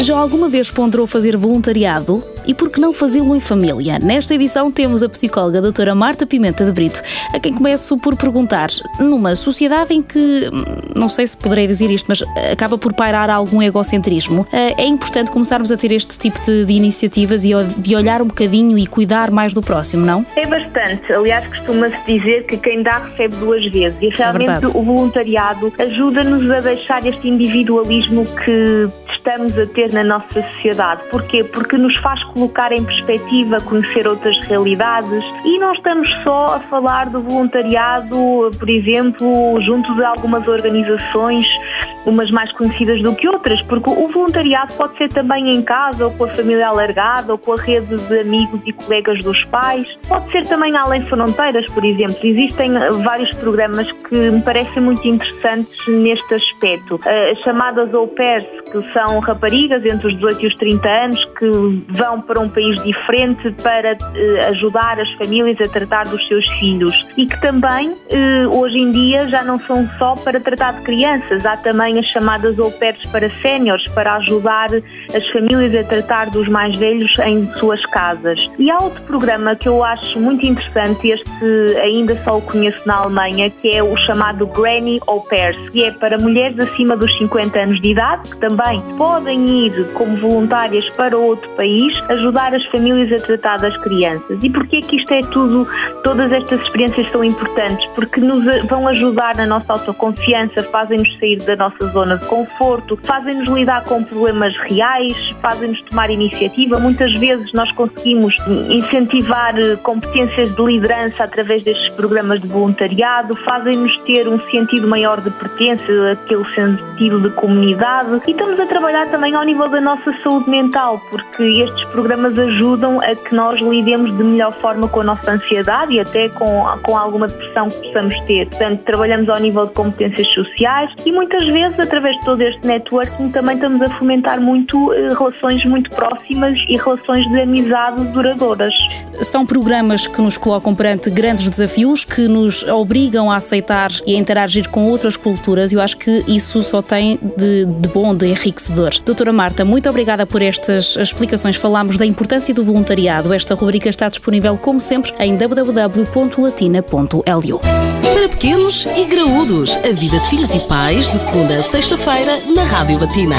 Já alguma vez ponderou fazer voluntariado? E por que não fazê-lo em família? Nesta edição temos a psicóloga a doutora Marta Pimenta de Brito, a quem começo por perguntar, numa sociedade em que, hum, não sei se poderei dizer isto, mas acaba por pairar algum egocentrismo, eh, é importante começarmos a ter este tipo de, de iniciativas e de olhar um bocadinho e cuidar mais do próximo, não? É bastante. Aliás, costuma-se dizer que quem dá recebe duas vezes. E realmente é o voluntariado ajuda-nos a deixar este individualismo que estamos a ter na nossa sociedade. Porquê? Porque nos faz colocar em perspectiva, conhecer outras realidades e não estamos só a falar do voluntariado, por exemplo, junto de algumas organizações umas mais conhecidas do que outras, porque o voluntariado pode ser também em casa, ou com a família alargada, ou com a rede de amigos e colegas dos pais. Pode ser também além fronteiras, por exemplo. Existem vários programas que me parecem muito interessantes neste aspecto. Eh, as chamadas au pairs, que são raparigas entre os 18 e os 30 anos, que vão para um país diferente para eh, ajudar as famílias a tratar dos seus filhos. E que também, eh, hoje em dia, já não são só para tratar de crianças, há também as chamadas au pairs para séniores, para ajudar as famílias a tratar dos mais velhos em suas casas. E há outro programa que eu acho muito interessante, este ainda só o conheço na Alemanha, que é o chamado Granny Au Pairs, que é para mulheres acima dos 50 anos de idade, que também podem ir como voluntárias para outro país, ajudar as famílias a tratar das crianças. E porquê que isto é tudo, todas estas experiências são importantes? Porque nos vão ajudar na nossa autoconfiança, fazem-nos sair da nossa zona de conforto, fazem-nos lidar com problemas reais, fazem-nos tomar iniciativa. Muitas vezes nós conseguimos incentivar eh, competências de liderança através destes programas de voluntariado, fazem-nos ter um sentido maior de pertença, aquele sentido de comunidade. E estamos a trabalhar também ao nível da nossa saúde mental, porque estes programas ajudam a que nós lidemos de melhor forma com a nossa ansiedade e até com, com alguma depressão que possamos ter. Portanto, trabalhamos ao nível de competências sociais e muitas vezes através de todo este networking, também estamos a fomentar muito eh, relações muito próximas e relações de amizade duradouras. São programas que nos colocam perante grandes desafios, que nos obrigam a aceitar e a interagir com outras culturas, e eu acho que isso só tem de, de bom, de enriquecedor. Doutora Marta, muito obrigada por estas explicações. Falámos da importância do voluntariado. Esta rubrica está disponível, como sempre, em www.latina.lu. Para pequenos e graúdos, a vida de filhos e pais, de segunda sexta-feira, na Rádio Latina.